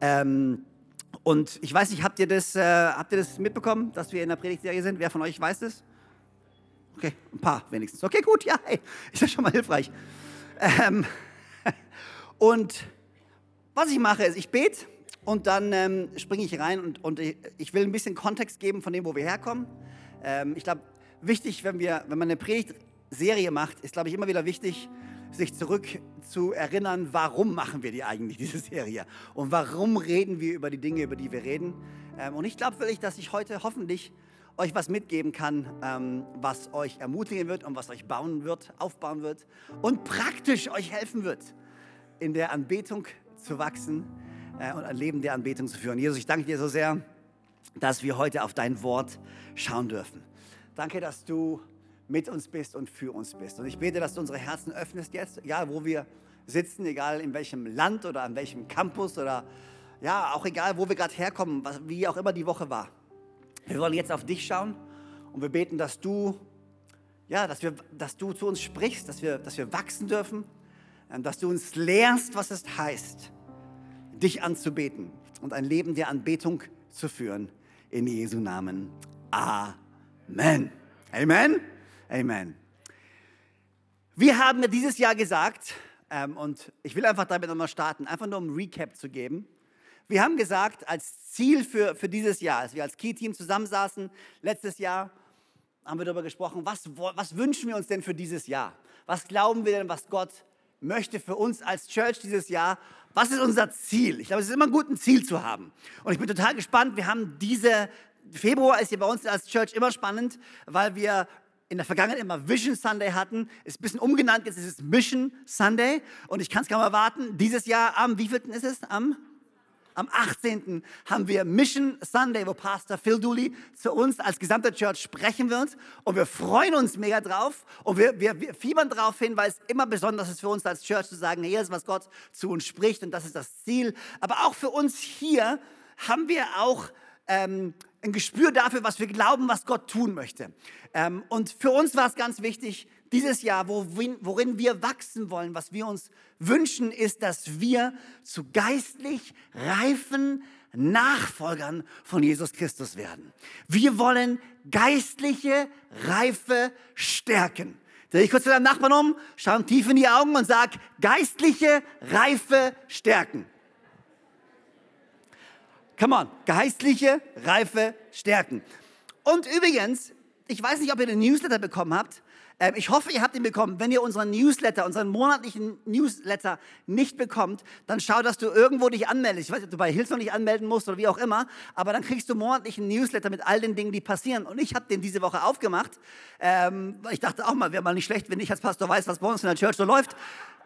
Ähm, und ich weiß nicht, habt ihr, das, äh, habt ihr das mitbekommen, dass wir in der Predigtserie sind? Wer von euch weiß das? Okay, ein paar wenigstens. Okay, gut, ja, hey, ist ja schon mal hilfreich. Ähm, und was ich mache, ist, ich bete und dann ähm, springe ich rein und, und ich will ein bisschen Kontext geben von dem, wo wir herkommen. Ähm, ich glaube, wichtig, wenn, wir, wenn man eine Predigtserie macht, ist, glaube ich, immer wieder wichtig, sich zurück zu erinnern, warum machen wir die eigentlich, diese Serie? Und warum reden wir über die Dinge, über die wir reden? Ähm, und ich glaube wirklich, dass ich heute hoffentlich euch was mitgeben kann, ähm, was euch ermutigen wird und was euch bauen wird, aufbauen wird und praktisch euch helfen wird, in der Anbetung zu wachsen äh, und ein Leben der Anbetung zu führen. Jesus, ich danke dir so sehr, dass wir heute auf dein Wort schauen dürfen. Danke, dass du mit uns bist und für uns bist. Und ich bete, dass du unsere Herzen öffnest jetzt, egal wo wir sitzen, egal in welchem Land oder an welchem Campus oder ja, auch egal, wo wir gerade herkommen, was, wie auch immer die Woche war. Wir wollen jetzt auf dich schauen und wir beten, dass du, ja, dass wir, dass du zu uns sprichst, dass wir, dass wir wachsen dürfen, ähm, dass du uns lehrst, was es heißt, dich anzubeten und ein Leben der Anbetung zu führen. In Jesu Namen. Amen. Amen. Amen. Wir haben dieses Jahr gesagt, ähm, und ich will einfach damit nochmal starten, einfach nur um Recap zu geben. Wir haben gesagt, als Ziel für, für dieses Jahr, als wir als Key-Team zusammensaßen, letztes Jahr, haben wir darüber gesprochen, was, was wünschen wir uns denn für dieses Jahr? Was glauben wir denn, was Gott möchte für uns als Church dieses Jahr? Was ist unser Ziel? Ich glaube, es ist immer gut, ein Ziel zu haben. Und ich bin total gespannt. Wir haben diese, Februar ist hier bei uns als Church immer spannend, weil wir in der Vergangenheit immer Vision Sunday hatten, ist ein bisschen umgenannt, jetzt ist es Mission Sunday und ich kann es kaum erwarten. Dieses Jahr am, wievielten ist es? Am? Am 18. haben wir Mission Sunday, wo Pastor Phil Dooley zu uns als gesamte Church sprechen wird. Und wir freuen uns mega drauf. Und wir, wir, wir fiebern darauf hin, weil es immer besonders ist für uns als Church zu sagen, hier ist, was Gott zu uns spricht und das ist das Ziel. Aber auch für uns hier haben wir auch ähm, ein Gespür dafür, was wir glauben, was Gott tun möchte. Ähm, und für uns war es ganz wichtig, dieses Jahr, worin, worin wir wachsen wollen, was wir uns wünschen, ist, dass wir zu geistlich reifen Nachfolgern von Jesus Christus werden. Wir wollen geistliche Reife stärken. Dreh ich kurz zu deinem Nachbarn um, schau ihm tief in die Augen und sag, geistliche Reife stärken. Come on, geistliche Reife stärken. Und übrigens, ich weiß nicht, ob ihr den Newsletter bekommen habt. Ähm, ich hoffe, ihr habt ihn bekommen. Wenn ihr unseren Newsletter, unseren monatlichen Newsletter nicht bekommt, dann schau, dass du irgendwo dich anmeldest. Ich weiß nicht, ob du bei Hillsong nicht anmelden musst oder wie auch immer, aber dann kriegst du monatlichen Newsletter mit all den Dingen, die passieren. Und ich habe den diese Woche aufgemacht. Ähm, ich dachte auch mal, wäre mal nicht schlecht, wenn ich als Pastor weiß, was bei uns in der Church so läuft.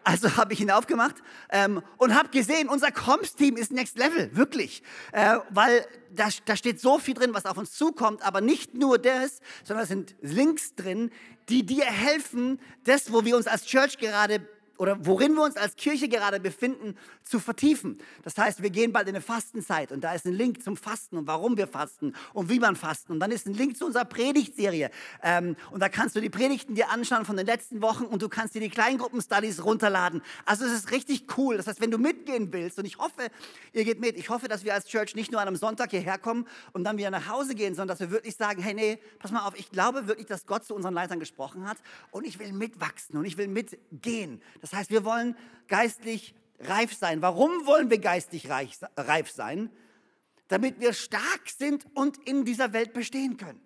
Also habe ich ihn aufgemacht ähm, und habe gesehen, unser Comms-Team ist Next Level, wirklich. Äh, weil da, da steht so viel drin, was auf uns zukommt, aber nicht nur das, sondern es sind Links drin, die dir helfen, das, wo wir uns als Church gerade oder worin wir uns als Kirche gerade befinden, zu vertiefen. Das heißt, wir gehen bald in eine Fastenzeit und da ist ein Link zum Fasten und warum wir fasten und wie man fasten. Und dann ist ein Link zu unserer Predigtserie. Ähm, und da kannst du die Predigten dir anschauen von den letzten Wochen und du kannst dir die Kleingruppen-Studies runterladen. Also es ist richtig cool. Das heißt, wenn du mitgehen willst, und ich hoffe, ihr geht mit, ich hoffe, dass wir als Church nicht nur an einem Sonntag hierher kommen und dann wieder nach Hause gehen, sondern dass wir wirklich sagen, hey, nee, pass mal auf, ich glaube wirklich, dass Gott zu unseren Leitern gesprochen hat und ich will mitwachsen und ich will mitgehen. Das heißt, wir wollen geistlich reif sein. Warum wollen wir geistlich reif sein? Damit wir stark sind und in dieser Welt bestehen können.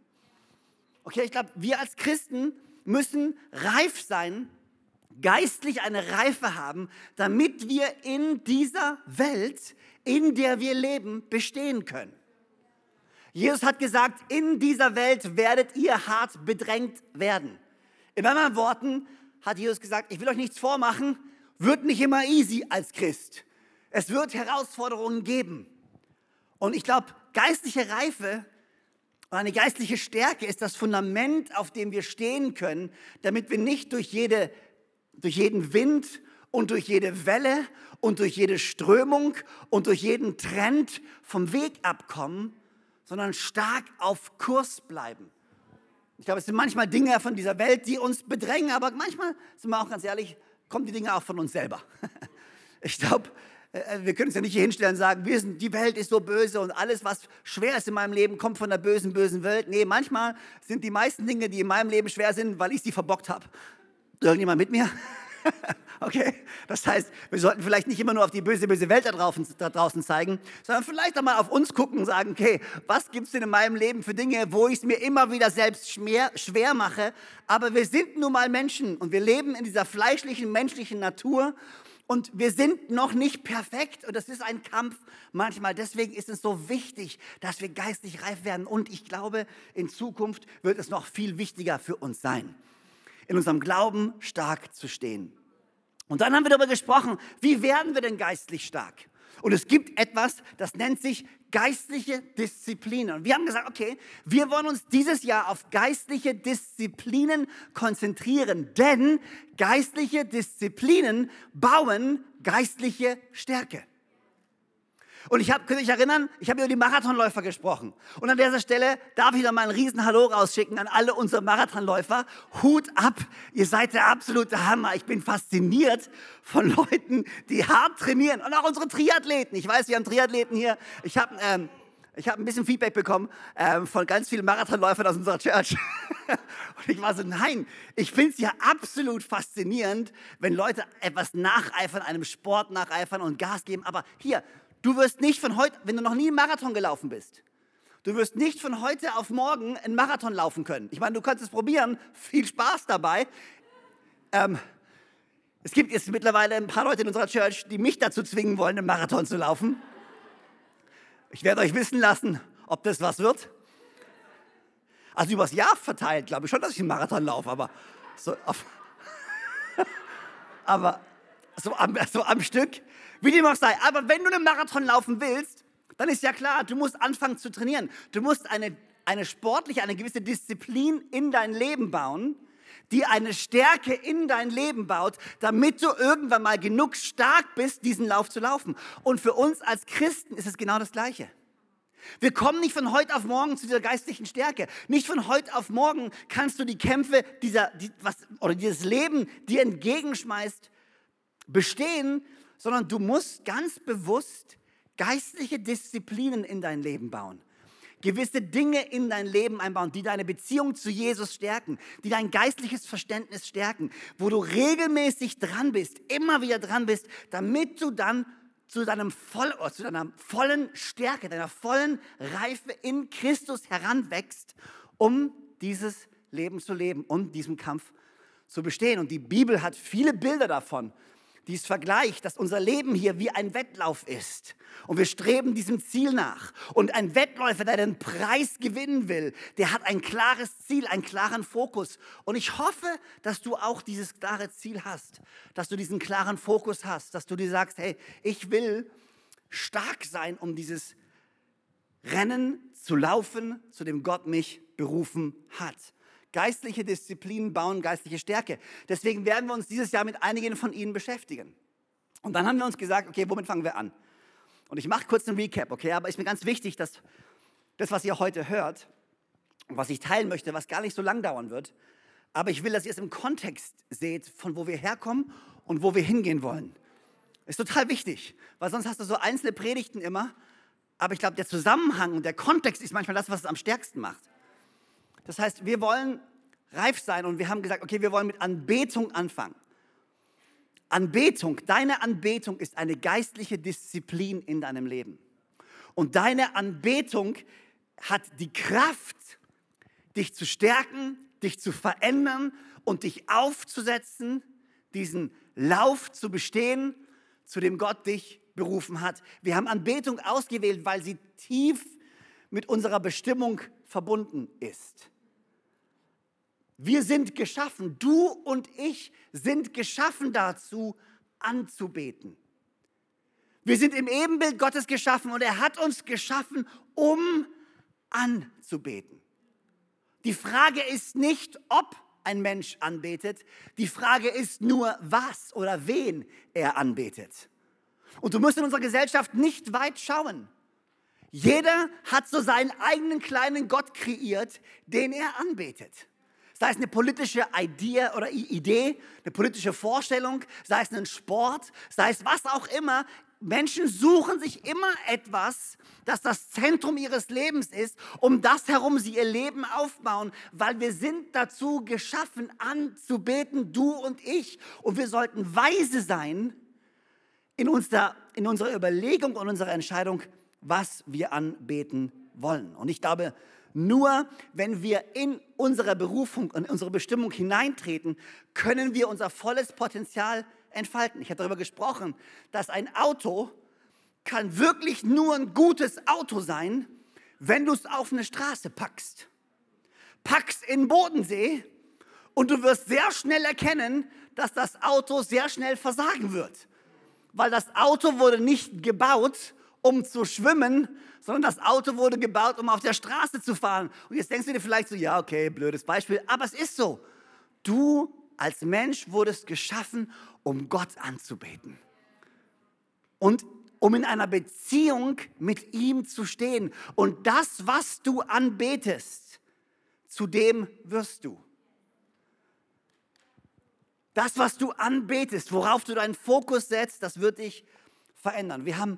Okay, ich glaube, wir als Christen müssen reif sein, geistlich eine Reife haben, damit wir in dieser Welt, in der wir leben, bestehen können. Jesus hat gesagt, in dieser Welt werdet ihr hart bedrängt werden. In anderen Worten, hat Jesus gesagt, ich will euch nichts vormachen, wird nicht immer easy als Christ. Es wird Herausforderungen geben. Und ich glaube, geistliche Reife und eine geistliche Stärke ist das Fundament, auf dem wir stehen können, damit wir nicht durch, jede, durch jeden Wind und durch jede Welle und durch jede Strömung und durch jeden Trend vom Weg abkommen, sondern stark auf Kurs bleiben. Ich glaube, es sind manchmal Dinge von dieser Welt, die uns bedrängen, aber manchmal, sind wir auch ganz ehrlich, kommen die Dinge auch von uns selber. Ich glaube, äh, äh, wir können uns ja nicht hier hinstellen und sagen, wir sind, die Welt ist so böse und alles, was schwer ist in meinem Leben, kommt von der bösen, bösen Welt. Nee, manchmal sind die meisten Dinge, die in meinem Leben schwer sind, weil ich sie verbockt habe. Irgendjemand mit mir? okay? Das heißt, wir sollten vielleicht nicht immer nur auf die böse, böse Welt da draußen, da draußen zeigen, sondern vielleicht auch mal auf uns gucken und sagen, okay, was gibt es denn in meinem Leben für Dinge, wo ich es mir immer wieder selbst schwer, schwer mache? Aber wir sind nun mal Menschen und wir leben in dieser fleischlichen, menschlichen Natur und wir sind noch nicht perfekt und das ist ein Kampf manchmal. Deswegen ist es so wichtig, dass wir geistlich reif werden. Und ich glaube, in Zukunft wird es noch viel wichtiger für uns sein, in unserem Glauben stark zu stehen. Und dann haben wir darüber gesprochen, wie werden wir denn geistlich stark? Und es gibt etwas, das nennt sich geistliche Disziplinen. Und wir haben gesagt, okay, wir wollen uns dieses Jahr auf geistliche Disziplinen konzentrieren, denn geistliche Disziplinen bauen geistliche Stärke. Und ich habe, könnt ihr euch erinnern, ich habe über die Marathonläufer gesprochen. Und an dieser Stelle darf ich noch mal ein riesen Hallo rausschicken an alle unsere Marathonläufer. Hut ab, ihr seid der absolute Hammer. Ich bin fasziniert von Leuten, die hart trainieren. Und auch unsere Triathleten. Ich weiß, wir haben Triathleten hier. Ich habe... Ähm, ich habe ein bisschen Feedback bekommen ähm, von ganz vielen Marathonläufern aus unserer Church. und ich war so, nein, ich finde es ja absolut faszinierend, wenn Leute etwas nacheifern, einem Sport nacheifern und Gas geben. Aber hier, Du wirst nicht von heute, wenn du noch nie einen Marathon gelaufen bist, du wirst nicht von heute auf morgen einen Marathon laufen können. Ich meine, du kannst es probieren, viel Spaß dabei. Ähm, es gibt jetzt mittlerweile ein paar Leute in unserer Church, die mich dazu zwingen wollen, einen Marathon zu laufen. Ich werde euch wissen lassen, ob das was wird. Also übers Jahr verteilt, glaube ich schon, dass ich einen Marathon laufe, aber so, aber so am, so am Stück wie dem auch sei. Aber wenn du einen Marathon laufen willst, dann ist ja klar, du musst anfangen zu trainieren. Du musst eine, eine sportliche, eine gewisse Disziplin in dein Leben bauen, die eine Stärke in dein Leben baut, damit du irgendwann mal genug stark bist, diesen Lauf zu laufen. Und für uns als Christen ist es genau das Gleiche. Wir kommen nicht von heute auf morgen zu dieser geistlichen Stärke. Nicht von heute auf morgen kannst du die Kämpfe dieser, die, was, oder dieses Leben dir entgegenschmeißt, bestehen, sondern du musst ganz bewusst geistliche Disziplinen in dein Leben bauen. Gewisse Dinge in dein Leben einbauen, die deine Beziehung zu Jesus stärken, die dein geistliches Verständnis stärken, wo du regelmäßig dran bist, immer wieder dran bist, damit du dann zu, deinem voll, zu deiner vollen Stärke, deiner vollen Reife in Christus heranwächst, um dieses Leben zu leben, um diesen Kampf zu bestehen. Und die Bibel hat viele Bilder davon, dies vergleicht, dass unser Leben hier wie ein Wettlauf ist. Und wir streben diesem Ziel nach. Und ein Wettläufer, der den Preis gewinnen will, der hat ein klares Ziel, einen klaren Fokus. Und ich hoffe, dass du auch dieses klare Ziel hast, dass du diesen klaren Fokus hast, dass du dir sagst, hey, ich will stark sein, um dieses Rennen zu laufen, zu dem Gott mich berufen hat. Geistliche Disziplinen bauen geistliche Stärke. Deswegen werden wir uns dieses Jahr mit einigen von ihnen beschäftigen. Und dann haben wir uns gesagt, okay, womit fangen wir an? Und ich mache kurz einen Recap, okay? Aber ist mir ganz wichtig, dass das, was ihr heute hört, was ich teilen möchte, was gar nicht so lang dauern wird, aber ich will, dass ihr es im Kontext seht, von wo wir herkommen und wo wir hingehen wollen. Ist total wichtig, weil sonst hast du so einzelne Predigten immer, aber ich glaube, der Zusammenhang und der Kontext ist manchmal das, was es am stärksten macht. Das heißt, wir wollen reif sein und wir haben gesagt, okay, wir wollen mit Anbetung anfangen. Anbetung, deine Anbetung ist eine geistliche Disziplin in deinem Leben. Und deine Anbetung hat die Kraft, dich zu stärken, dich zu verändern und dich aufzusetzen, diesen Lauf zu bestehen, zu dem Gott dich berufen hat. Wir haben Anbetung ausgewählt, weil sie tief mit unserer Bestimmung verbunden ist. Wir sind geschaffen, du und ich sind geschaffen dazu, anzubeten. Wir sind im Ebenbild Gottes geschaffen und er hat uns geschaffen, um anzubeten. Die Frage ist nicht, ob ein Mensch anbetet, die Frage ist nur, was oder wen er anbetet. Und du musst in unserer Gesellschaft nicht weit schauen. Jeder hat so seinen eigenen kleinen Gott kreiert, den er anbetet. Sei es eine politische Idee oder Idee, eine politische Vorstellung, sei es ein Sport, sei es was auch immer. Menschen suchen sich immer etwas, das das Zentrum ihres Lebens ist, um das herum sie ihr Leben aufbauen, weil wir sind dazu geschaffen, anzubeten, du und ich. Und wir sollten weise sein in, unser, in unserer Überlegung und unserer Entscheidung, was wir anbeten wollen. Und ich glaube, nur wenn wir in unsere Berufung und unsere Bestimmung hineintreten, können wir unser volles Potenzial entfalten. Ich habe darüber gesprochen, dass ein Auto kann wirklich nur ein gutes Auto sein, wenn du es auf eine Straße packst. Packst in Bodensee und du wirst sehr schnell erkennen, dass das Auto sehr schnell versagen wird. Weil das Auto wurde nicht gebaut, um zu schwimmen, sondern das Auto wurde gebaut, um auf der Straße zu fahren. Und jetzt denkst du dir vielleicht so, ja, okay, blödes Beispiel, aber es ist so. Du als Mensch wurdest geschaffen, um Gott anzubeten. Und um in einer Beziehung mit ihm zu stehen. Und das, was du anbetest, zu dem wirst du. Das, was du anbetest, worauf du deinen Fokus setzt, das wird dich verändern. Wir haben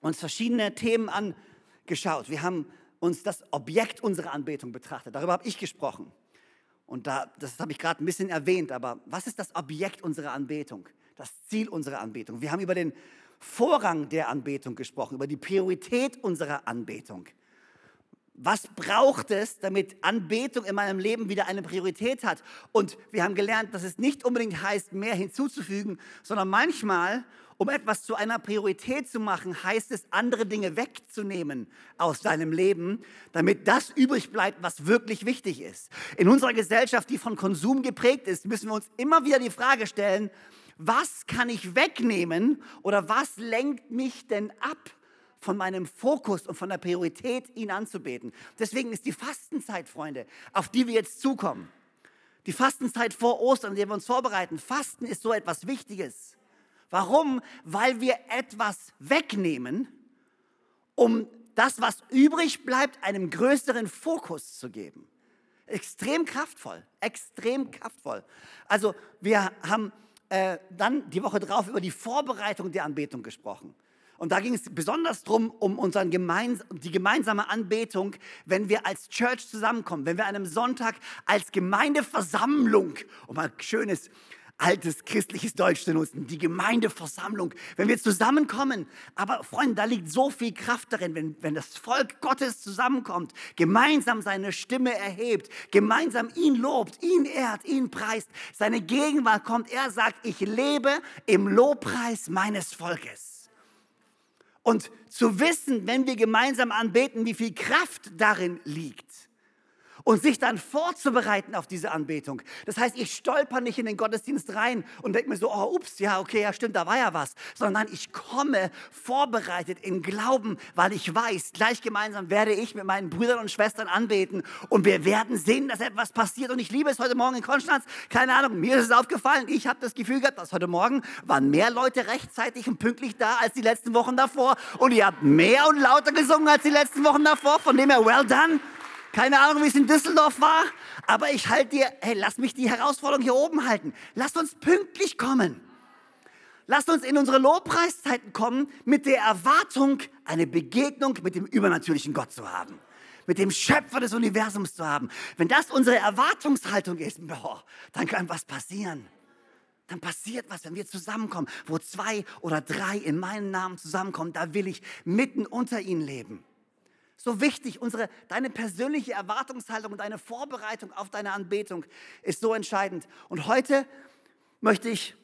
uns verschiedene Themen angeschaut. Wir haben uns das Objekt unserer Anbetung betrachtet. Darüber habe ich gesprochen. Und da, das habe ich gerade ein bisschen erwähnt, aber was ist das Objekt unserer Anbetung? Das Ziel unserer Anbetung. Wir haben über den Vorrang der Anbetung gesprochen, über die Priorität unserer Anbetung. Was braucht es, damit Anbetung in meinem Leben wieder eine Priorität hat? Und wir haben gelernt, dass es nicht unbedingt heißt, mehr hinzuzufügen, sondern manchmal, um etwas zu einer Priorität zu machen, heißt es, andere Dinge wegzunehmen aus deinem Leben, damit das übrig bleibt, was wirklich wichtig ist. In unserer Gesellschaft, die von Konsum geprägt ist, müssen wir uns immer wieder die Frage stellen, was kann ich wegnehmen oder was lenkt mich denn ab von meinem Fokus und von der Priorität, ihn anzubeten. Deswegen ist die Fastenzeit, Freunde, auf die wir jetzt zukommen, die Fastenzeit vor Ostern, in der wir uns vorbereiten. Fasten ist so etwas Wichtiges. Warum? Weil wir etwas wegnehmen, um das, was übrig bleibt, einem größeren Fokus zu geben. Extrem kraftvoll, extrem kraftvoll. Also wir haben äh, dann die Woche drauf über die Vorbereitung der Anbetung gesprochen. Und da ging es besonders darum, um unseren gemeins die gemeinsame Anbetung, wenn wir als Church zusammenkommen, wenn wir an einem Sonntag als Gemeindeversammlung, um ein schönes altes christliches Deutsch zu nutzen, die Gemeindeversammlung, wenn wir zusammenkommen. Aber Freunde, da liegt so viel Kraft darin, wenn, wenn das Volk Gottes zusammenkommt, gemeinsam seine Stimme erhebt, gemeinsam ihn lobt, ihn ehrt, ihn preist, seine Gegenwart kommt, er sagt, ich lebe im Lobpreis meines Volkes. Und zu wissen, wenn wir gemeinsam anbeten, wie viel Kraft darin liegt und sich dann vorzubereiten auf diese Anbetung. Das heißt, ich stolper nicht in den Gottesdienst rein und denke mir so, oh, ups, ja, okay, ja, stimmt, da war ja was, sondern ich komme vorbereitet in Glauben, weil ich weiß, gleich gemeinsam werde ich mit meinen Brüdern und Schwestern anbeten und wir werden sehen, dass etwas passiert. Und ich liebe es heute Morgen in Konstanz, keine Ahnung, mir ist es aufgefallen, ich habe das Gefühl gehabt, dass heute Morgen waren mehr Leute rechtzeitig und pünktlich da als die letzten Wochen davor und ihr habt mehr und lauter gesungen als die letzten Wochen davor, von dem her, well done. Keine Ahnung, wie es in Düsseldorf war, aber ich halte dir, hey, lass mich die Herausforderung hier oben halten. Lass uns pünktlich kommen. Lass uns in unsere Lobpreiszeiten kommen mit der Erwartung, eine Begegnung mit dem übernatürlichen Gott zu haben. Mit dem Schöpfer des Universums zu haben. Wenn das unsere Erwartungshaltung ist, boah, dann kann was passieren. Dann passiert was, wenn wir zusammenkommen. Wo zwei oder drei in meinem Namen zusammenkommen, da will ich mitten unter ihnen leben so wichtig. Unsere, deine persönliche Erwartungshaltung und deine Vorbereitung auf deine Anbetung ist so entscheidend. Und heute möchte ich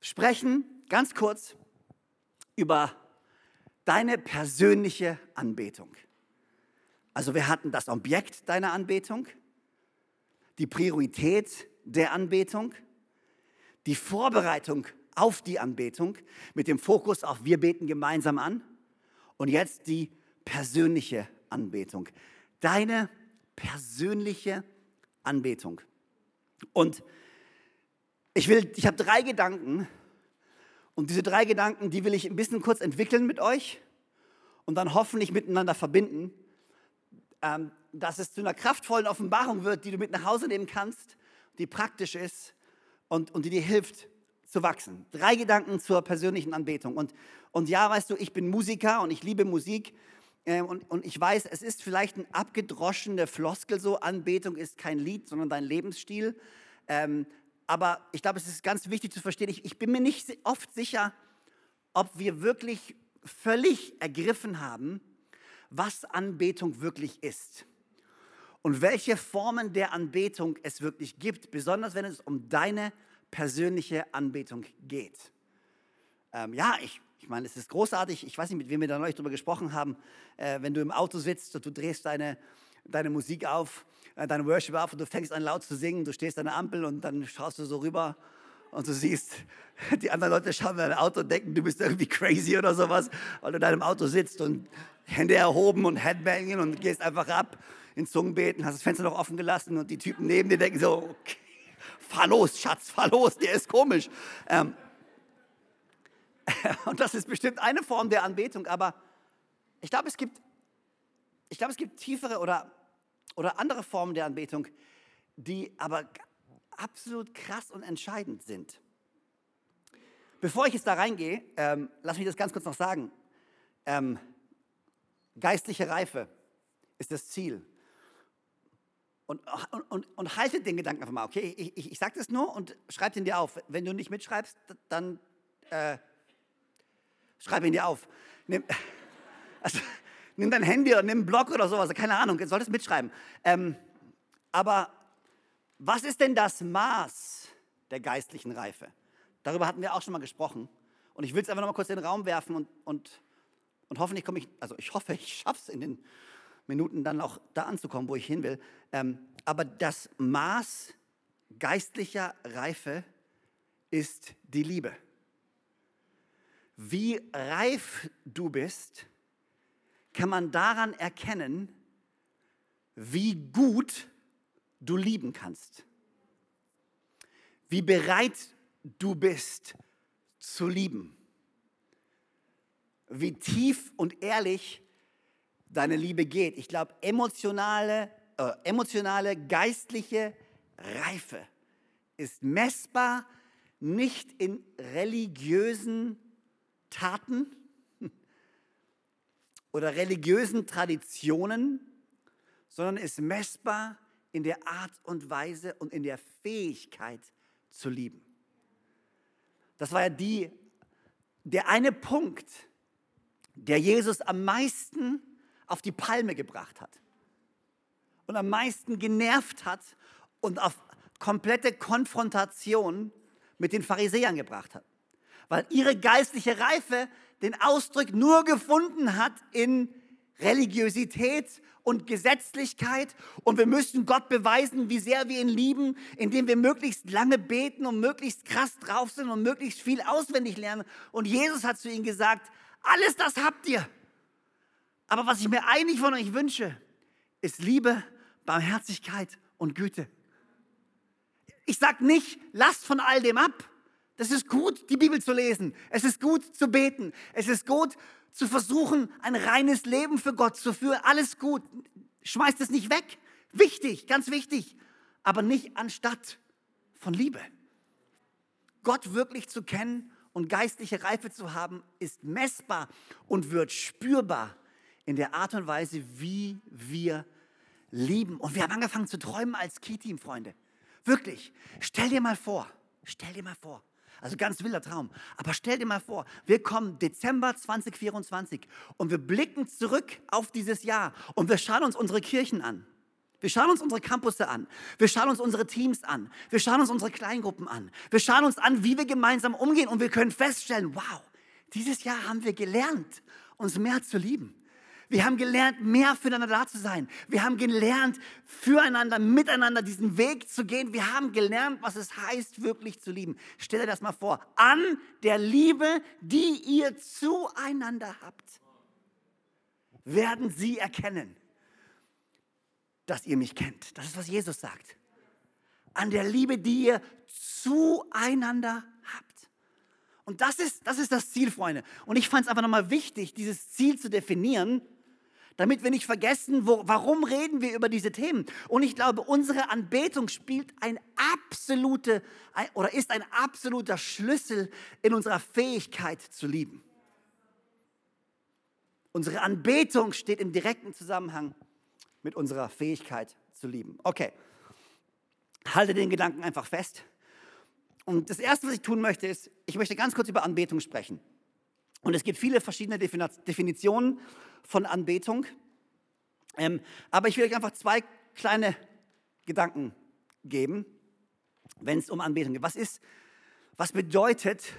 sprechen, ganz kurz, über deine persönliche Anbetung. Also wir hatten das Objekt deiner Anbetung, die Priorität der Anbetung, die Vorbereitung auf die Anbetung mit dem Fokus auf wir beten gemeinsam an. Und jetzt die persönliche Anbetung. Deine persönliche Anbetung. Und ich will, ich habe drei Gedanken und diese drei Gedanken, die will ich ein bisschen kurz entwickeln mit euch und dann hoffentlich miteinander verbinden, ähm, dass es zu einer kraftvollen Offenbarung wird, die du mit nach Hause nehmen kannst, die praktisch ist und, und die dir hilft zu wachsen. Drei Gedanken zur persönlichen Anbetung. Und, und ja, weißt du, ich bin Musiker und ich liebe Musik. Äh, und, und ich weiß, es ist vielleicht ein abgedroschener Floskel so, Anbetung ist kein Lied, sondern dein Lebensstil. Ähm, aber ich glaube, es ist ganz wichtig zu verstehen, ich, ich bin mir nicht oft sicher, ob wir wirklich völlig ergriffen haben, was Anbetung wirklich ist und welche Formen der Anbetung es wirklich gibt, besonders wenn es um deine persönliche Anbetung geht. Ähm, ja, ich, ich meine, es ist großartig. Ich weiß nicht, mit wem wir da neulich darüber gesprochen haben. Äh, wenn du im Auto sitzt und du drehst deine, deine Musik auf, äh, deine Worship auf und du fängst an laut zu singen, du stehst an der Ampel und dann schaust du so rüber und du siehst, die anderen Leute schauen in dein Auto und denken, du bist irgendwie crazy oder sowas, weil du in deinem Auto sitzt und Hände erhoben und Headbanging und gehst einfach ab in Zungenbeten, hast das Fenster noch offen gelassen und die Typen neben dir denken so, okay, fahr los, Schatz, fahr los, der ist komisch. Ähm, und das ist bestimmt eine Form der Anbetung, aber ich glaube, es gibt, es gibt tiefere oder, oder andere Formen der Anbetung, die aber absolut krass und entscheidend sind. Bevor ich jetzt da reingehe, ähm, lass mich das ganz kurz noch sagen. Ähm, geistliche Reife ist das Ziel. Und, und, und, und haltet den Gedanken einfach mal, okay? Ich, ich, ich sage das nur und schreib den dir auf. Wenn du nicht mitschreibst, dann äh, schreib ihn dir auf. Nimm, also, nimm dein Handy oder nimm einen Blog oder sowas, keine Ahnung, du solltest mitschreiben. Ähm, aber was ist denn das Maß der geistlichen Reife? Darüber hatten wir auch schon mal gesprochen. Und ich will es einfach noch mal kurz in den Raum werfen und, und, und hoffentlich komme ich, also ich hoffe, ich schaffe es in den Minuten dann auch da anzukommen, wo ich hin will. Ähm, aber das Maß geistlicher Reife ist die Liebe. Wie reif du bist, kann man daran erkennen, wie gut du lieben kannst. Wie bereit du bist zu lieben. Wie tief und ehrlich deine Liebe geht. Ich glaube, emotionale, äh, emotionale, geistliche Reife ist messbar nicht in religiösen Taten oder religiösen Traditionen, sondern ist messbar in der Art und Weise und in der Fähigkeit zu lieben. Das war ja die, der eine Punkt, der Jesus am meisten auf die Palme gebracht hat und am meisten genervt hat und auf komplette Konfrontation mit den Pharisäern gebracht hat. Weil ihre geistliche Reife den Ausdruck nur gefunden hat in Religiosität und Gesetzlichkeit und wir müssen Gott beweisen, wie sehr wir ihn lieben, indem wir möglichst lange beten und möglichst krass drauf sind und möglichst viel auswendig lernen. Und Jesus hat zu ihnen gesagt, alles das habt ihr. Aber was ich mir eigentlich von euch wünsche, ist Liebe, Barmherzigkeit und Güte. Ich sage nicht, lasst von all dem ab. Das ist gut, die Bibel zu lesen. Es ist gut zu beten. Es ist gut zu versuchen, ein reines Leben für Gott zu führen. Alles gut. Schmeißt es nicht weg. Wichtig, ganz wichtig. Aber nicht anstatt von Liebe. Gott wirklich zu kennen und geistliche Reife zu haben, ist messbar und wird spürbar in der Art und Weise, wie wir lieben. Und wir haben angefangen zu träumen als Key-Team, Freunde. Wirklich. Stell dir mal vor, stell dir mal vor. Also ganz wilder Traum. Aber stell dir mal vor, wir kommen Dezember 2024 und wir blicken zurück auf dieses Jahr und wir schauen uns unsere Kirchen an. Wir schauen uns unsere Campusse an. Wir schauen uns unsere Teams an. Wir schauen uns unsere Kleingruppen an. Wir schauen uns an, wie wir gemeinsam umgehen und wir können feststellen, wow, dieses Jahr haben wir gelernt, uns mehr zu lieben. Wir haben gelernt, mehr füreinander da zu sein. Wir haben gelernt, füreinander, miteinander diesen Weg zu gehen. Wir haben gelernt, was es heißt, wirklich zu lieben. Stell dir das mal vor. An der Liebe, die ihr zueinander habt, werden sie erkennen, dass ihr mich kennt. Das ist, was Jesus sagt. An der Liebe, die ihr zueinander habt. Und das ist, das ist das Ziel, Freunde. Und ich fand es einfach nochmal wichtig, dieses Ziel zu definieren, damit wir nicht vergessen, wo, warum reden wir über diese Themen. Und ich glaube, unsere Anbetung spielt ein absolute ein, oder ist ein absoluter Schlüssel in unserer Fähigkeit zu lieben. Unsere Anbetung steht im direkten Zusammenhang mit unserer Fähigkeit zu lieben. Okay, halte den Gedanken einfach fest. Und das Erste, was ich tun möchte, ist, ich möchte ganz kurz über Anbetung sprechen. Und es gibt viele verschiedene Definitionen von Anbetung. Ähm, aber ich will euch einfach zwei kleine Gedanken geben, wenn es um Anbetung geht. Was ist, was bedeutet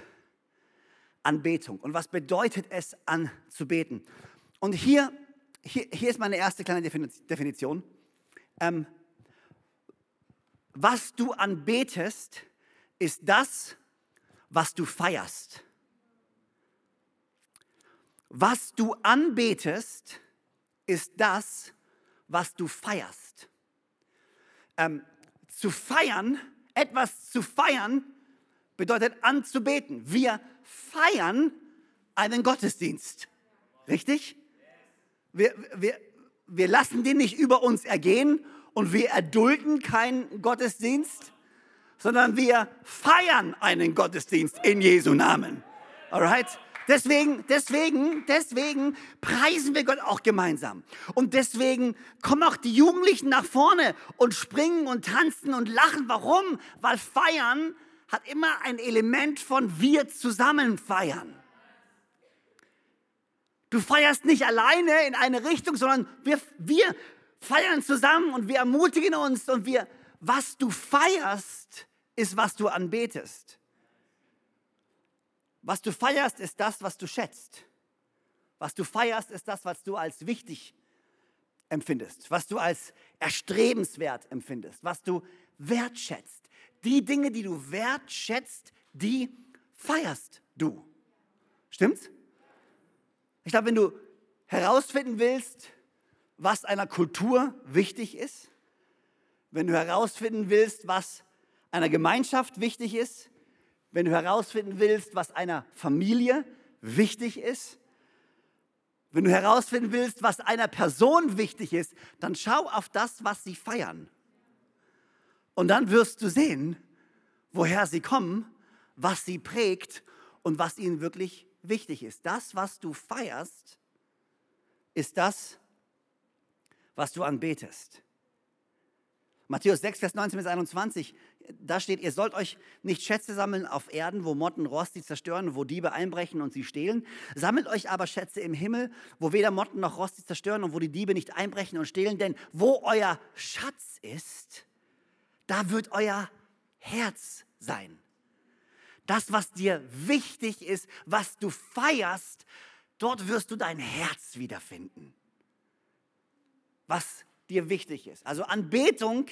Anbetung und was bedeutet es anzubeten? Und hier, hier, hier ist meine erste kleine Definition. Ähm, was du anbetest, ist das, was du feierst. Was du anbetest, ist das, was du feierst. Ähm, zu feiern, etwas zu feiern, bedeutet anzubeten. Wir feiern einen Gottesdienst. Richtig? Wir, wir, wir lassen den nicht über uns ergehen und wir erdulden keinen Gottesdienst, sondern wir feiern einen Gottesdienst in Jesu Namen. Alright? Deswegen, deswegen, deswegen preisen wir Gott auch gemeinsam. Und deswegen kommen auch die Jugendlichen nach vorne und springen und tanzen und lachen. Warum? Weil feiern hat immer ein Element von wir zusammen feiern. Du feierst nicht alleine in eine Richtung, sondern wir, wir feiern zusammen und wir ermutigen uns und wir, was du feierst, ist, was du anbetest. Was du feierst, ist das, was du schätzt. Was du feierst, ist das, was du als wichtig empfindest, was du als erstrebenswert empfindest, was du wertschätzt. Die Dinge, die du wertschätzt, die feierst du. Stimmt's? Ich glaube, wenn du herausfinden willst, was einer Kultur wichtig ist, wenn du herausfinden willst, was einer Gemeinschaft wichtig ist, wenn du herausfinden willst, was einer Familie wichtig ist, wenn du herausfinden willst, was einer Person wichtig ist, dann schau auf das, was sie feiern. Und dann wirst du sehen, woher sie kommen, was sie prägt und was ihnen wirklich wichtig ist. Das, was du feierst, ist das, was du anbetest. Matthäus 6, Vers 19 bis 21 da steht, ihr sollt euch nicht Schätze sammeln auf Erden, wo Motten Rost sie zerstören, wo Diebe einbrechen und sie stehlen. Sammelt euch aber Schätze im Himmel, wo weder Motten noch Rost sie zerstören und wo die Diebe nicht einbrechen und stehlen. Denn wo euer Schatz ist, da wird euer Herz sein. Das, was dir wichtig ist, was du feierst, dort wirst du dein Herz wiederfinden. Was dir wichtig ist. Also Anbetung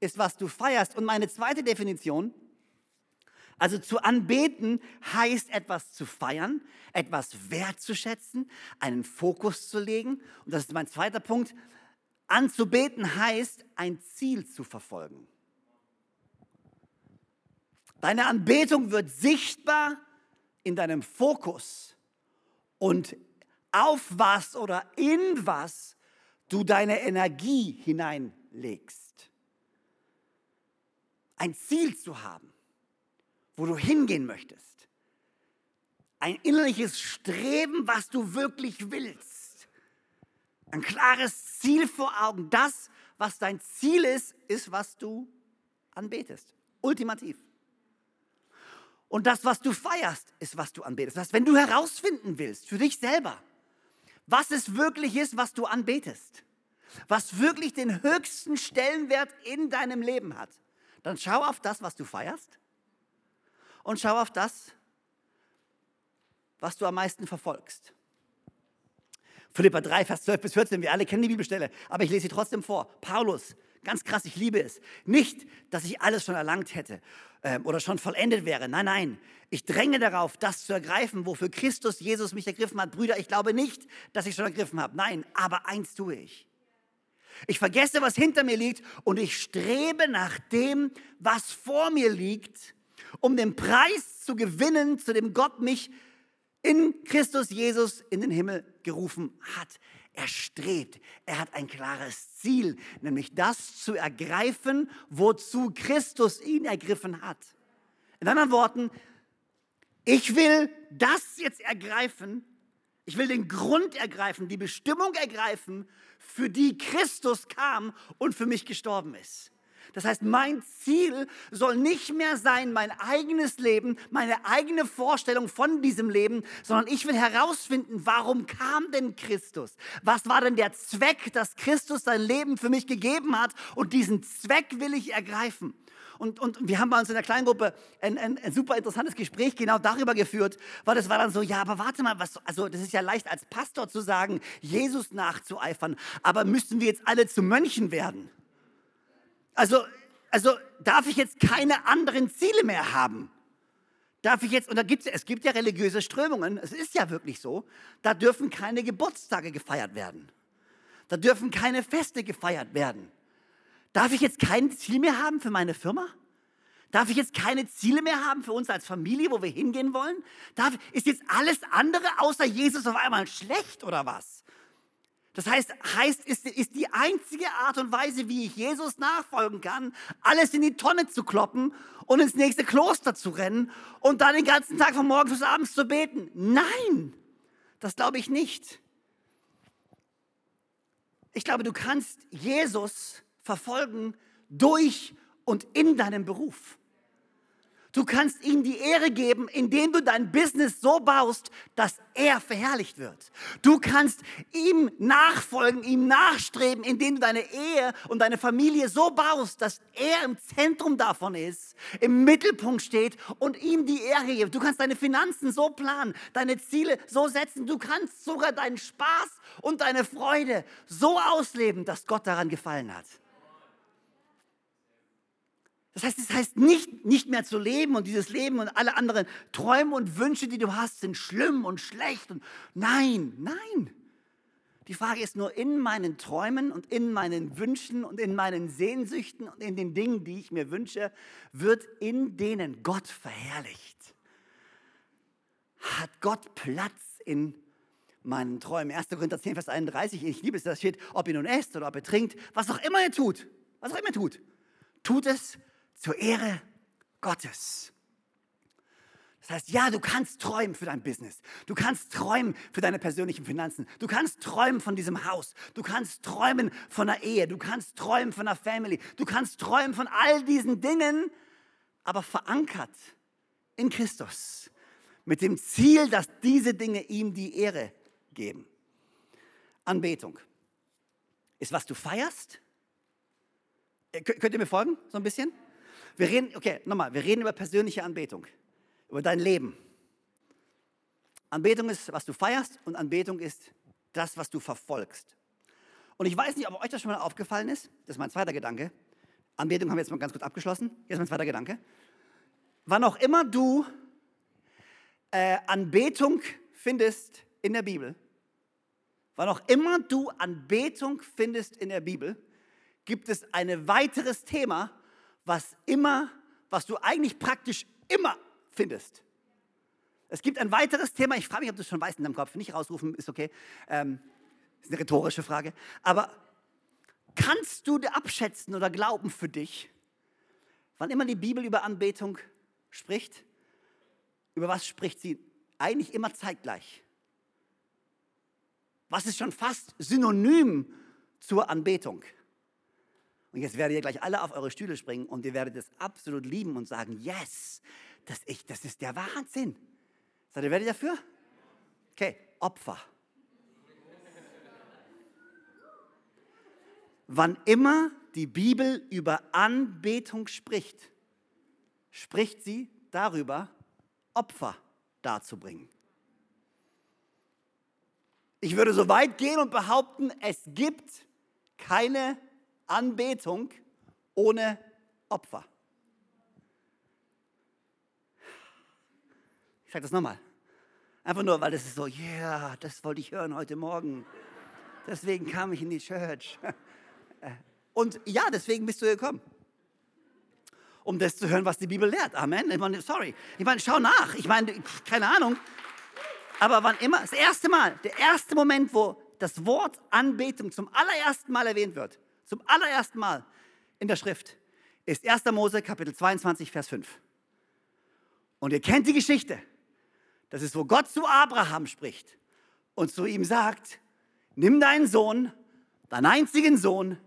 ist, was du feierst. Und meine zweite Definition, also zu anbeten heißt etwas zu feiern, etwas wertzuschätzen, einen Fokus zu legen. Und das ist mein zweiter Punkt. Anzubeten heißt, ein Ziel zu verfolgen. Deine Anbetung wird sichtbar in deinem Fokus und auf was oder in was du deine Energie hineinlegst ein Ziel zu haben, wo du hingehen möchtest. Ein innerliches Streben, was du wirklich willst. Ein klares Ziel vor Augen. Das, was dein Ziel ist, ist, was du anbetest. Ultimativ. Und das, was du feierst, ist, was du anbetest. Das heißt, wenn du herausfinden willst für dich selber, was es wirklich ist, was du anbetest, was wirklich den höchsten Stellenwert in deinem Leben hat, dann schau auf das, was du feierst und schau auf das, was du am meisten verfolgst. Philippa 3, Vers 12 bis 14, wir alle kennen die Bibelstelle, aber ich lese sie trotzdem vor. Paulus, ganz krass, ich liebe es. Nicht, dass ich alles schon erlangt hätte ähm, oder schon vollendet wäre. Nein, nein, ich dränge darauf, das zu ergreifen, wofür Christus Jesus mich ergriffen hat. Brüder, ich glaube nicht, dass ich schon ergriffen habe. Nein, aber eins tue ich. Ich vergesse, was hinter mir liegt und ich strebe nach dem, was vor mir liegt, um den Preis zu gewinnen, zu dem Gott mich in Christus Jesus in den Himmel gerufen hat. Er strebt, er hat ein klares Ziel, nämlich das zu ergreifen, wozu Christus ihn ergriffen hat. In anderen Worten, ich will das jetzt ergreifen, ich will den Grund ergreifen, die Bestimmung ergreifen, für die Christus kam und für mich gestorben ist. Das heißt, mein Ziel soll nicht mehr sein, mein eigenes Leben, meine eigene Vorstellung von diesem Leben, sondern ich will herausfinden, warum kam denn Christus? Was war denn der Zweck, dass Christus sein Leben für mich gegeben hat? Und diesen Zweck will ich ergreifen. Und, und wir haben bei uns in der Kleingruppe ein, ein, ein, super interessantes Gespräch genau darüber geführt, weil das war dann so, ja, aber warte mal, was, also das ist ja leicht als Pastor zu sagen, Jesus nachzueifern, aber müssten wir jetzt alle zu Mönchen werden? Also, also darf ich jetzt keine anderen Ziele mehr haben? Darf ich jetzt, und da gibt's, es gibt ja religiöse Strömungen, es ist ja wirklich so, da dürfen keine Geburtstage gefeiert werden. Da dürfen keine Feste gefeiert werden. Darf ich jetzt kein Ziel mehr haben für meine Firma? Darf ich jetzt keine Ziele mehr haben für uns als Familie, wo wir hingehen wollen? Darf, ist jetzt alles andere außer Jesus auf einmal schlecht oder was? Das heißt, heißt ist, ist die einzige Art und Weise, wie ich Jesus nachfolgen kann, alles in die Tonne zu kloppen und ins nächste Kloster zu rennen und dann den ganzen Tag von morgens bis abends zu beten. Nein, das glaube ich nicht. Ich glaube, du kannst Jesus verfolgen durch und in deinem Beruf. Du kannst ihm die Ehre geben, indem du dein Business so baust, dass er verherrlicht wird. Du kannst ihm nachfolgen, ihm nachstreben, indem du deine Ehe und deine Familie so baust, dass er im Zentrum davon ist, im Mittelpunkt steht und ihm die Ehre gibt. Du kannst deine Finanzen so planen, deine Ziele so setzen. Du kannst sogar deinen Spaß und deine Freude so ausleben, dass Gott daran gefallen hat. Das heißt, es das heißt nicht, nicht mehr zu leben und dieses Leben und alle anderen Träume und Wünsche, die du hast, sind schlimm und schlecht. Und nein, nein. Die Frage ist nur in meinen Träumen und in meinen Wünschen und in meinen Sehnsüchten und in den Dingen, die ich mir wünsche, wird in denen Gott verherrlicht. Hat Gott Platz in meinen Träumen? 1. Korinther 10, Vers 31, ich liebe es, da steht, ob ihr nun esst oder ob ihr trinkt, was auch immer ihr tut, was auch immer ihr tut, tut es zur Ehre Gottes. Das heißt, ja, du kannst träumen für dein Business. Du kannst träumen für deine persönlichen Finanzen. Du kannst träumen von diesem Haus. Du kannst träumen von einer Ehe. Du kannst träumen von einer Family. Du kannst träumen von all diesen Dingen, aber verankert in Christus. Mit dem Ziel, dass diese Dinge ihm die Ehre geben. Anbetung ist, was du feierst. Äh, könnt ihr mir folgen, so ein bisschen? Wir reden, okay, nochmal, wir reden über persönliche Anbetung, über dein Leben. Anbetung ist, was du feierst und Anbetung ist das, was du verfolgst. Und ich weiß nicht, ob euch das schon mal aufgefallen ist. Das ist mein zweiter Gedanke. Anbetung haben wir jetzt mal ganz kurz abgeschlossen. Hier ist mein zweiter Gedanke. Wann auch immer du äh, Anbetung findest in der Bibel, wann auch immer du Anbetung findest in der Bibel, gibt es ein weiteres Thema, was immer, was du eigentlich praktisch immer findest. Es gibt ein weiteres Thema, ich frage mich, ob du es schon weißt in deinem Kopf, nicht rausrufen, ist okay. Ähm, ist eine rhetorische Frage. Aber kannst du abschätzen oder glauben für dich, wann immer die Bibel über Anbetung spricht, über was spricht sie? Eigentlich immer zeitgleich. Was ist schon fast synonym zur Anbetung? Und jetzt werdet ihr gleich alle auf eure Stühle springen und ihr werdet es absolut lieben und sagen, yes, das, ich, das ist der Wahnsinn. Seid ihr ready dafür? Okay, Opfer. Wann immer die Bibel über Anbetung spricht, spricht sie darüber, Opfer darzubringen. Ich würde so weit gehen und behaupten, es gibt keine Anbetung ohne Opfer. Ich sage das nochmal. Einfach nur, weil das ist so, ja, yeah, das wollte ich hören heute Morgen. Deswegen kam ich in die Church. Und ja, deswegen bist du gekommen. Um das zu hören, was die Bibel lehrt. Amen. Ich meine, sorry. Ich meine, schau nach. Ich meine, keine Ahnung. Aber wann immer, das erste Mal, der erste Moment, wo das Wort Anbetung zum allerersten Mal erwähnt wird, zum allerersten Mal in der Schrift, ist 1. Mose Kapitel 22, Vers 5. Und ihr kennt die Geschichte. Das ist, wo Gott zu Abraham spricht und zu ihm sagt, nimm deinen Sohn, deinen einzigen Sohn,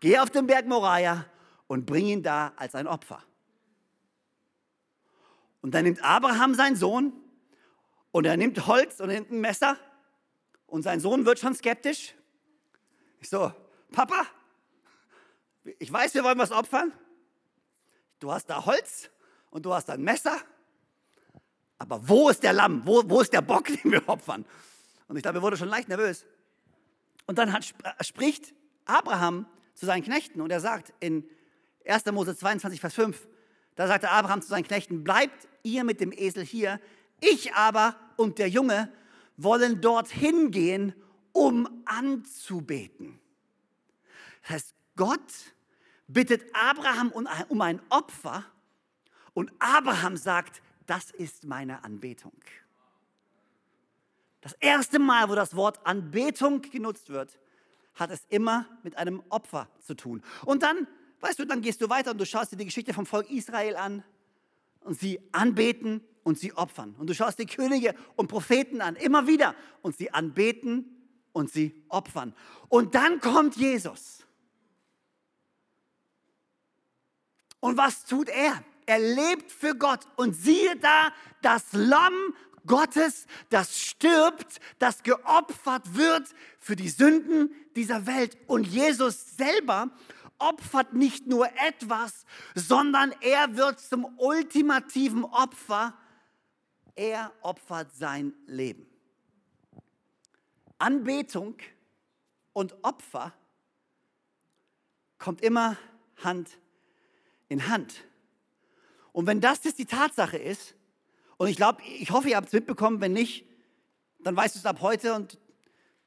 geh auf den Berg Moriah und bring ihn da als ein Opfer. Und dann nimmt Abraham seinen Sohn und er nimmt Holz und nimmt ein Messer und sein Sohn wird schon skeptisch. Ich so, Papa, ich weiß, wir wollen was opfern. Du hast da Holz und du hast ein Messer. Aber wo ist der Lamm? Wo, wo ist der Bock, den wir opfern? Und ich glaube, er wurde schon leicht nervös. Und dann hat, spricht Abraham zu seinen Knechten und er sagt in 1. Mose 22, Vers 5, da sagte Abraham zu seinen Knechten, bleibt ihr mit dem Esel hier, ich aber und der Junge wollen dorthin gehen, um anzubeten. Das heißt, Gott bittet Abraham um ein Opfer und Abraham sagt, das ist meine Anbetung. Das erste Mal, wo das Wort Anbetung genutzt wird, hat es immer mit einem Opfer zu tun. Und dann, weißt du, dann gehst du weiter und du schaust dir die Geschichte vom Volk Israel an und sie anbeten und sie opfern. Und du schaust die Könige und Propheten an, immer wieder, und sie anbeten und sie opfern. Und dann kommt Jesus. Und was tut er? Er lebt für Gott. Und siehe da, das Lamm Gottes, das stirbt, das geopfert wird für die Sünden dieser Welt. Und Jesus selber opfert nicht nur etwas, sondern er wird zum ultimativen Opfer. Er opfert sein Leben. Anbetung und Opfer kommt immer Hand in Hand. Und wenn das jetzt die Tatsache ist, und ich glaube, ich hoffe, ihr habt es mitbekommen, wenn nicht, dann weißt du es ab heute und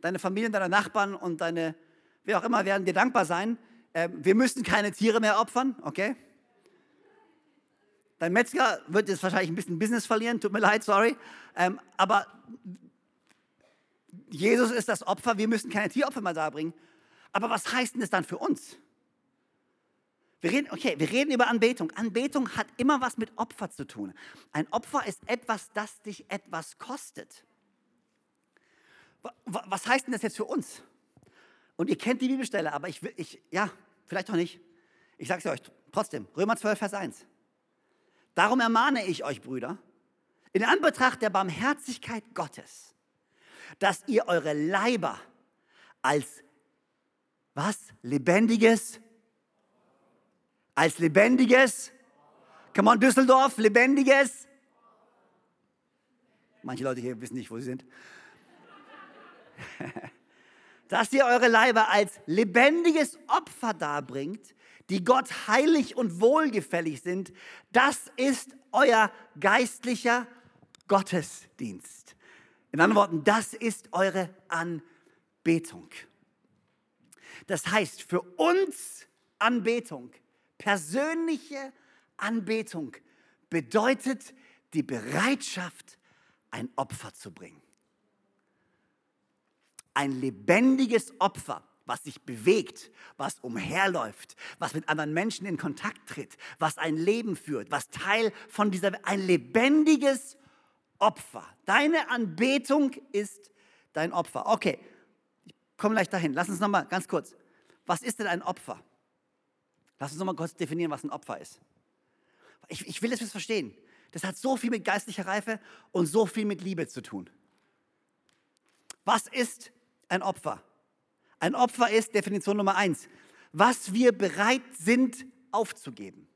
deine Familie, deine Nachbarn und deine, wer auch immer, werden dir dankbar sein. Äh, wir müssen keine Tiere mehr opfern, okay? Dein Metzger wird jetzt wahrscheinlich ein bisschen Business verlieren, tut mir leid, sorry. Ähm, aber Jesus ist das Opfer, wir müssen keine Tieropfer mehr darbringen. Aber was heißt denn das dann für uns? Wir reden, okay, wir reden über Anbetung. Anbetung hat immer was mit Opfer zu tun. Ein Opfer ist etwas, das dich etwas kostet. Was heißt denn das jetzt für uns? Und ihr kennt die Bibelstelle, aber ich will, ich, ja, vielleicht auch nicht. Ich sage es euch trotzdem. Römer 12, Vers 1. Darum ermahne ich euch, Brüder, in Anbetracht der Barmherzigkeit Gottes, dass ihr eure Leiber als was? Lebendiges als lebendiges, come on Düsseldorf, lebendiges. Manche Leute hier wissen nicht, wo sie sind. Dass ihr eure Leiber als lebendiges Opfer darbringt, die Gott heilig und wohlgefällig sind, das ist euer geistlicher Gottesdienst. In anderen Worten, das ist eure Anbetung. Das heißt, für uns Anbetung Persönliche Anbetung bedeutet die Bereitschaft, ein Opfer zu bringen. Ein lebendiges Opfer, was sich bewegt, was umherläuft, was mit anderen Menschen in Kontakt tritt, was ein Leben führt, was Teil von dieser, ein lebendiges Opfer. Deine Anbetung ist dein Opfer. Okay, ich komme gleich dahin. Lass uns nochmal ganz kurz. Was ist denn ein Opfer? Lass uns nochmal kurz definieren, was ein Opfer ist. Ich, ich will es verstehen. Das hat so viel mit geistlicher Reife und so viel mit Liebe zu tun. Was ist ein Opfer? Ein Opfer ist Definition Nummer eins, was wir bereit sind aufzugeben.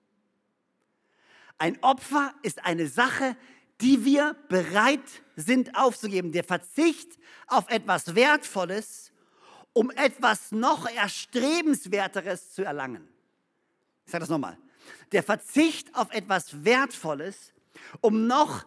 Ein Opfer ist eine Sache, die wir bereit sind aufzugeben. Der Verzicht auf etwas Wertvolles, um etwas noch Erstrebenswerteres zu erlangen. Ich sage das nochmal. Der Verzicht auf etwas Wertvolles, um noch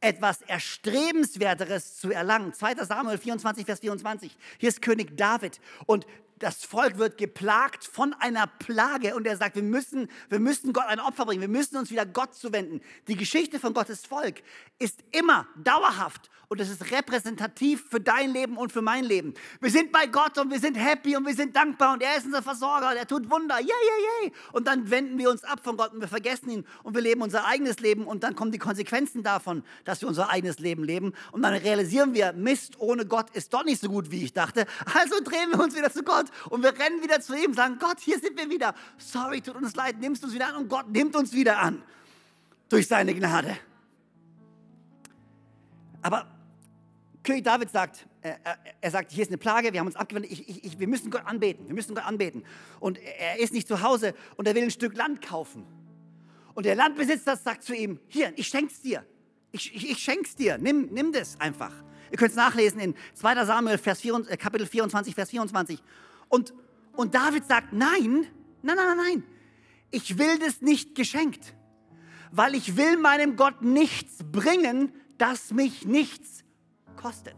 etwas Erstrebenswerteres zu erlangen. 2. Samuel 24, Vers 24. Hier ist König David und das Volk wird geplagt von einer Plage und er sagt, wir müssen, wir müssen Gott ein Opfer bringen, wir müssen uns wieder Gott zuwenden. Die Geschichte von Gottes Volk ist immer dauerhaft und es ist repräsentativ für dein Leben und für mein Leben. Wir sind bei Gott und wir sind happy und wir sind dankbar und er ist unser Versorger und er tut Wunder. Yay, yay, yay. Und dann wenden wir uns ab von Gott und wir vergessen ihn und wir leben unser eigenes Leben und dann kommen die Konsequenzen davon, dass wir unser eigenes Leben leben und dann realisieren wir, Mist, ohne Gott ist doch nicht so gut, wie ich dachte. Also drehen wir uns wieder zu Gott und wir rennen wieder zu ihm sagen, Gott, hier sind wir wieder. Sorry, tut uns leid, nimmst uns wieder an und Gott nimmt uns wieder an durch seine Gnade. Aber König David sagt, er, er, sagt, hier ist eine Plage, wir haben uns abgewendet, ich, ich, ich, wir müssen Gott anbeten, wir müssen Gott anbeten. Und er ist nicht zu Hause und er will ein Stück Land kaufen. Und der Landbesitzer sagt zu ihm, hier, ich schenk's dir, ich, ich, ich schenk's dir, nimm, nimm das einfach. Ihr könnt es nachlesen in 2. Samuel, Vers 4, äh, Kapitel 24, Vers 24. Und, und David sagt, nein, nein, nein, nein, ich will das nicht geschenkt, weil ich will meinem Gott nichts bringen, das mich nichts kostet.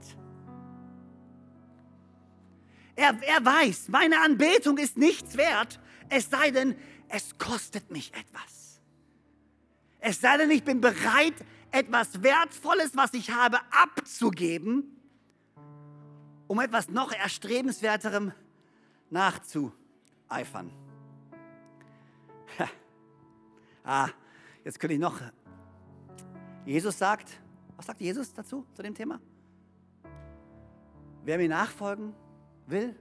Er, er weiß, meine Anbetung ist nichts wert, es sei denn, es kostet mich etwas. Es sei denn, ich bin bereit, etwas Wertvolles, was ich habe, abzugeben, um etwas noch erstrebenswerterem nachzueifern. ah, jetzt könnte ich noch. Jesus sagt, was sagt Jesus dazu, zu dem Thema? Wer mir nachfolgen will,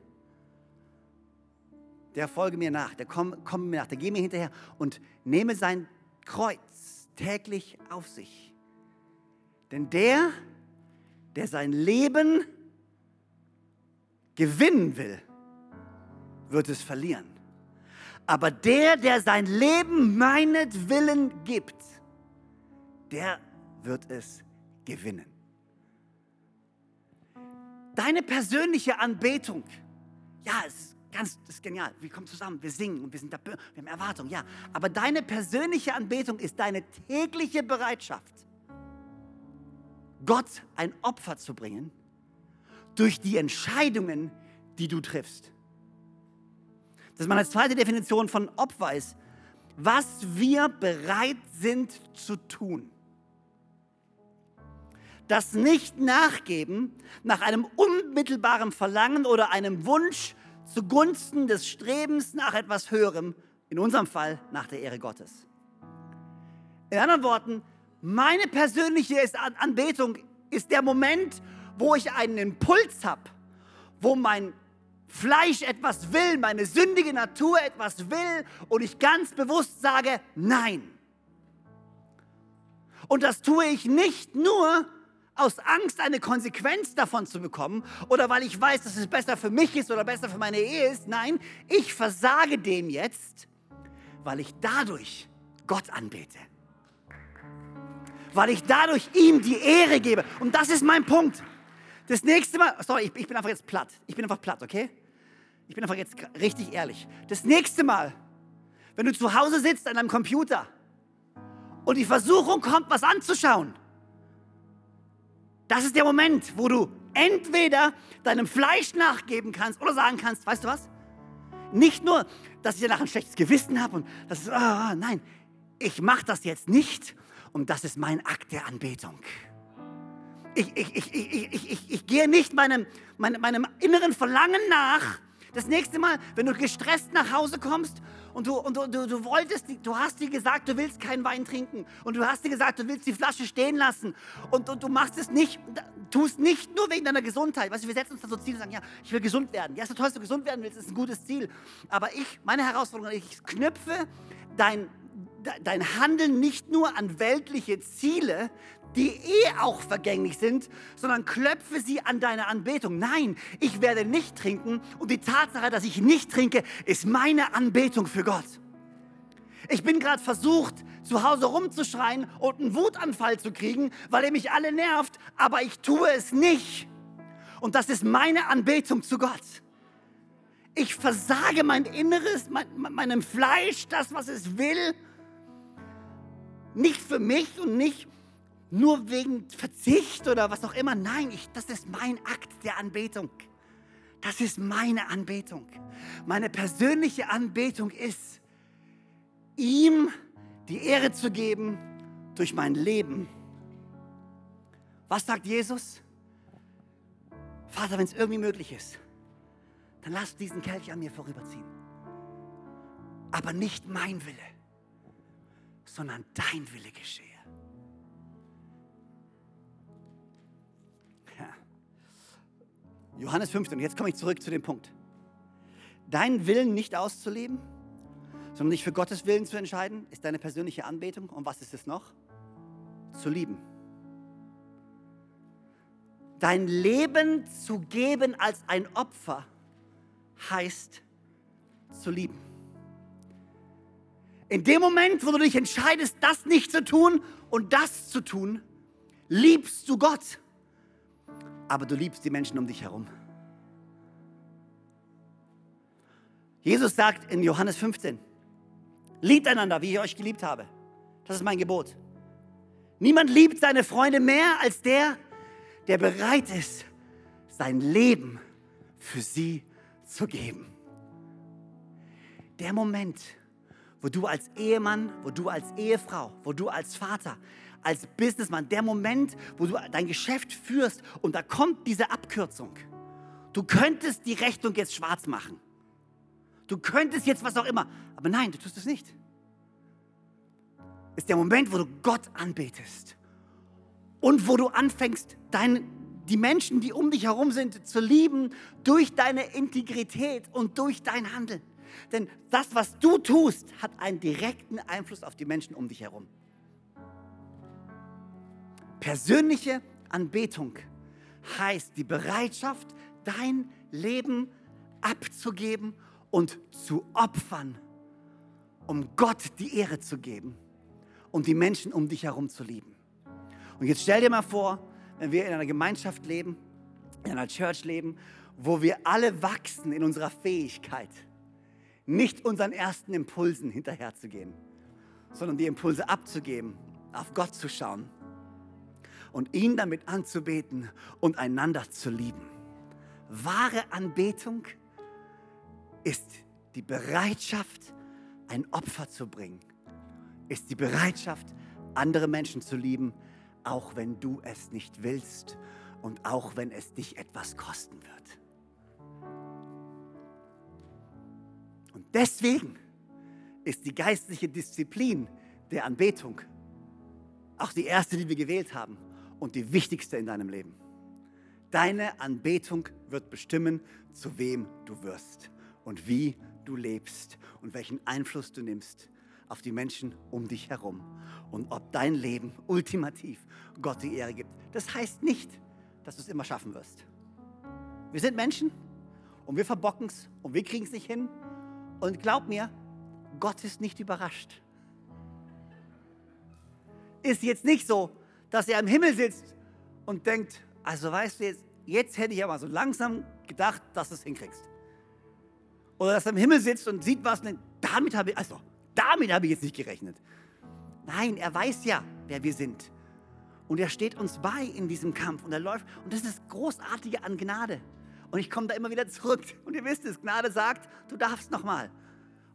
der folge mir nach, der komme komm mir nach, der gehe mir hinterher und nehme sein Kreuz täglich auf sich. Denn der, der sein Leben gewinnen will, wird es verlieren. Aber der, der sein Leben meinetwillen gibt, der wird es gewinnen. Deine persönliche Anbetung, ja, ist ganz, ist genial. Wir kommen zusammen, wir singen und wir sind da, wir haben Erwartungen, ja. Aber deine persönliche Anbetung ist deine tägliche Bereitschaft, Gott ein Opfer zu bringen durch die Entscheidungen, die du triffst. Das ist meine zweite Definition von Opfer ist, was wir bereit sind zu tun das Nicht-Nachgeben nach einem unmittelbaren Verlangen oder einem Wunsch zugunsten des Strebens nach etwas Höherem, in unserem Fall nach der Ehre Gottes. In anderen Worten, meine persönliche Anbetung ist der Moment, wo ich einen Impuls habe, wo mein Fleisch etwas will, meine sündige Natur etwas will und ich ganz bewusst sage, nein. Und das tue ich nicht nur, aus Angst, eine Konsequenz davon zu bekommen oder weil ich weiß, dass es besser für mich ist oder besser für meine Ehe ist. Nein, ich versage dem jetzt, weil ich dadurch Gott anbete. Weil ich dadurch ihm die Ehre gebe. Und das ist mein Punkt. Das nächste Mal, sorry, ich, ich bin einfach jetzt platt. Ich bin einfach platt, okay? Ich bin einfach jetzt richtig ehrlich. Das nächste Mal, wenn du zu Hause sitzt an deinem Computer und die Versuchung kommt, was anzuschauen, das ist der Moment, wo du entweder deinem Fleisch nachgeben kannst oder sagen kannst, weißt du was? Nicht nur, dass ich danach ein schlechtes Gewissen habe und das ist, ah, nein, ich mache das jetzt nicht und das ist mein Akt der Anbetung. Ich, ich, ich, ich, ich, ich, ich gehe nicht meinem, meinem, meinem inneren Verlangen nach. Das nächste Mal, wenn du gestresst nach Hause kommst und du, und du, du, du wolltest, du hast dir gesagt, du willst keinen Wein trinken und du hast dir gesagt, du willst die Flasche stehen lassen und, und du machst es nicht, tust nicht nur wegen deiner Gesundheit. Weißt du, wir setzen uns da so Ziele und sagen, ja, ich will gesund werden. Ja, so toll, dass du gesund werden willst, ist ein gutes Ziel. Aber ich, meine Herausforderung, ich knüpfe dein, dein Handeln nicht nur an weltliche Ziele, die eh auch vergänglich sind, sondern klöpfe sie an deine Anbetung. Nein, ich werde nicht trinken und die Tatsache, dass ich nicht trinke, ist meine Anbetung für Gott. Ich bin gerade versucht, zu Hause rumzuschreien und einen Wutanfall zu kriegen, weil er mich alle nervt, aber ich tue es nicht. Und das ist meine Anbetung zu Gott. Ich versage mein Inneres, mein, meinem Fleisch, das, was es will. Nicht für mich und nicht nur wegen Verzicht oder was auch immer. Nein, ich, das ist mein Akt der Anbetung. Das ist meine Anbetung. Meine persönliche Anbetung ist, ihm die Ehre zu geben durch mein Leben. Was sagt Jesus? Vater, wenn es irgendwie möglich ist, dann lass diesen Kelch an mir vorüberziehen. Aber nicht mein Wille, sondern dein Wille geschehe. Johannes 15, jetzt komme ich zurück zu dem Punkt. Deinen Willen nicht auszuleben, sondern dich für Gottes Willen zu entscheiden, ist deine persönliche Anbetung. Und was ist es noch? Zu lieben. Dein Leben zu geben als ein Opfer heißt zu lieben. In dem Moment, wo du dich entscheidest, das nicht zu tun und das zu tun, liebst du Gott. Aber du liebst die Menschen um dich herum. Jesus sagt in Johannes 15, Liebt einander, wie ich euch geliebt habe. Das ist mein Gebot. Niemand liebt seine Freunde mehr als der, der bereit ist, sein Leben für sie zu geben. Der Moment, wo du als Ehemann, wo du als Ehefrau, wo du als Vater, als Businessman, der Moment, wo du dein Geschäft führst und da kommt diese Abkürzung. Du könntest die Rechnung jetzt schwarz machen. Du könntest jetzt was auch immer, aber nein, du tust es nicht. Ist der Moment, wo du Gott anbetest und wo du anfängst, dein, die Menschen, die um dich herum sind, zu lieben durch deine Integrität und durch dein Handeln. Denn das, was du tust, hat einen direkten Einfluss auf die Menschen um dich herum. Persönliche Anbetung heißt die Bereitschaft, dein Leben abzugeben und zu opfern, um Gott die Ehre zu geben und die Menschen um dich herum zu lieben. Und jetzt stell dir mal vor, wenn wir in einer Gemeinschaft leben, in einer Church leben, wo wir alle wachsen in unserer Fähigkeit, nicht unseren ersten Impulsen hinterherzugehen, sondern die Impulse abzugeben, auf Gott zu schauen und ihn damit anzubeten und einander zu lieben. Wahre Anbetung ist die Bereitschaft, ein Opfer zu bringen, ist die Bereitschaft, andere Menschen zu lieben, auch wenn du es nicht willst und auch wenn es dich etwas kosten wird. Und deswegen ist die geistliche Disziplin der Anbetung auch die erste, die wir gewählt haben und die wichtigste in deinem Leben. Deine Anbetung wird bestimmen, zu wem du wirst und wie du lebst und welchen Einfluss du nimmst auf die Menschen um dich herum und ob dein Leben ultimativ Gott die Ehre gibt. Das heißt nicht, dass du es immer schaffen wirst. Wir sind Menschen und wir verbocken es und wir kriegen es nicht hin. Und glaub mir, Gott ist nicht überrascht. Ist jetzt nicht so, dass er im Himmel sitzt und denkt, also weißt du, jetzt, jetzt hätte ich aber so langsam gedacht, dass du es hinkriegst. Oder dass er im Himmel sitzt und sieht was und denkt, damit habe ich, also, damit habe ich jetzt nicht gerechnet. Nein, er weiß ja, wer wir sind. Und er steht uns bei in diesem Kampf und er läuft. Und das ist das Großartige an Gnade. Und ich komme da immer wieder zurück. Und ihr wisst es, Gnade sagt, du darfst nochmal.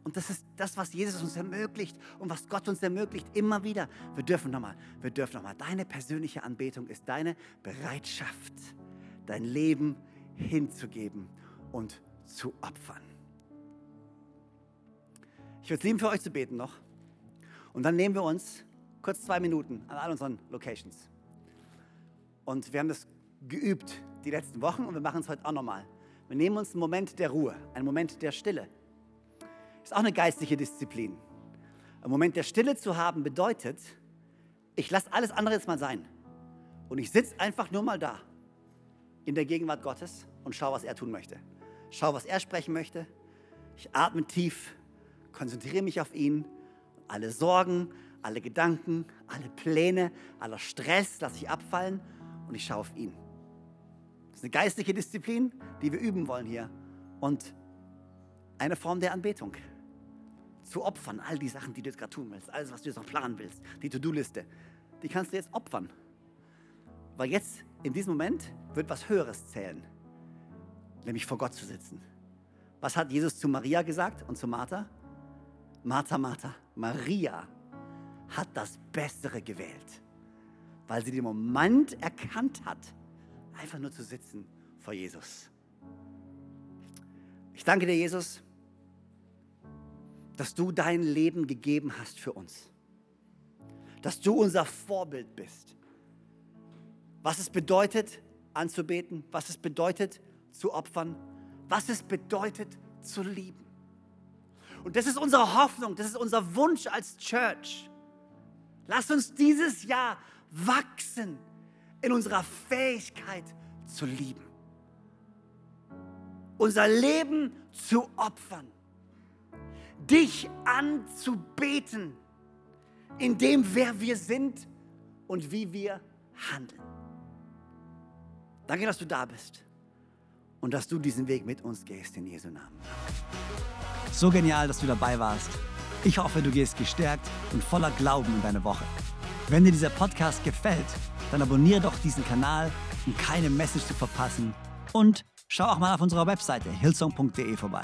Und das ist das, was Jesus uns ermöglicht und was Gott uns ermöglicht, immer wieder. Wir dürfen nochmal, wir dürfen nochmal. Deine persönliche Anbetung ist deine Bereitschaft, dein Leben hinzugeben und zu opfern. Ich würde es lieben, für euch zu beten noch. Und dann nehmen wir uns kurz zwei Minuten an all unseren Locations. Und wir haben das geübt die letzten Wochen und wir machen es heute auch nochmal. Wir nehmen uns einen Moment der Ruhe, einen Moment der Stille. Ist auch eine geistliche Disziplin. Ein Moment der Stille zu haben bedeutet, ich lasse alles andere jetzt mal sein. Und ich sitze einfach nur mal da, in der Gegenwart Gottes und schaue, was er tun möchte. Schau, was er sprechen möchte. Ich atme tief konzentriere mich auf ihn. alle Sorgen, alle Gedanken, alle Pläne, aller Stress lasse ich abfallen und ich schaue auf ihn. Das ist eine geistliche Disziplin, die wir üben wollen hier. Und eine Form der Anbetung. Zu opfern, all die Sachen, die du jetzt gerade tun willst, alles, was du jetzt noch planen willst, die To-Do-Liste, die kannst du jetzt opfern. Weil jetzt, in diesem Moment, wird was Höheres zählen, nämlich vor Gott zu sitzen. Was hat Jesus zu Maria gesagt und zu Martha? Martha, Martha, Maria hat das Bessere gewählt, weil sie den Moment erkannt hat, einfach nur zu sitzen vor Jesus. Ich danke dir, Jesus, dass du dein Leben gegeben hast für uns. Dass du unser Vorbild bist. Was es bedeutet, anzubeten, was es bedeutet, zu opfern, was es bedeutet, zu lieben. Und das ist unsere Hoffnung, das ist unser Wunsch als Church. Lass uns dieses Jahr wachsen in unserer Fähigkeit zu lieben. Unser Leben zu opfern. Dich anzubeten in dem, wer wir sind und wie wir handeln. Danke, dass du da bist und dass du diesen Weg mit uns gehst in Jesu Namen. So genial, dass du dabei warst. Ich hoffe, du gehst gestärkt und voller Glauben in deine Woche. Wenn dir dieser Podcast gefällt, dann abonniere doch diesen Kanal, um keine Message zu verpassen. Und schau auch mal auf unserer Webseite hillsong.de vorbei.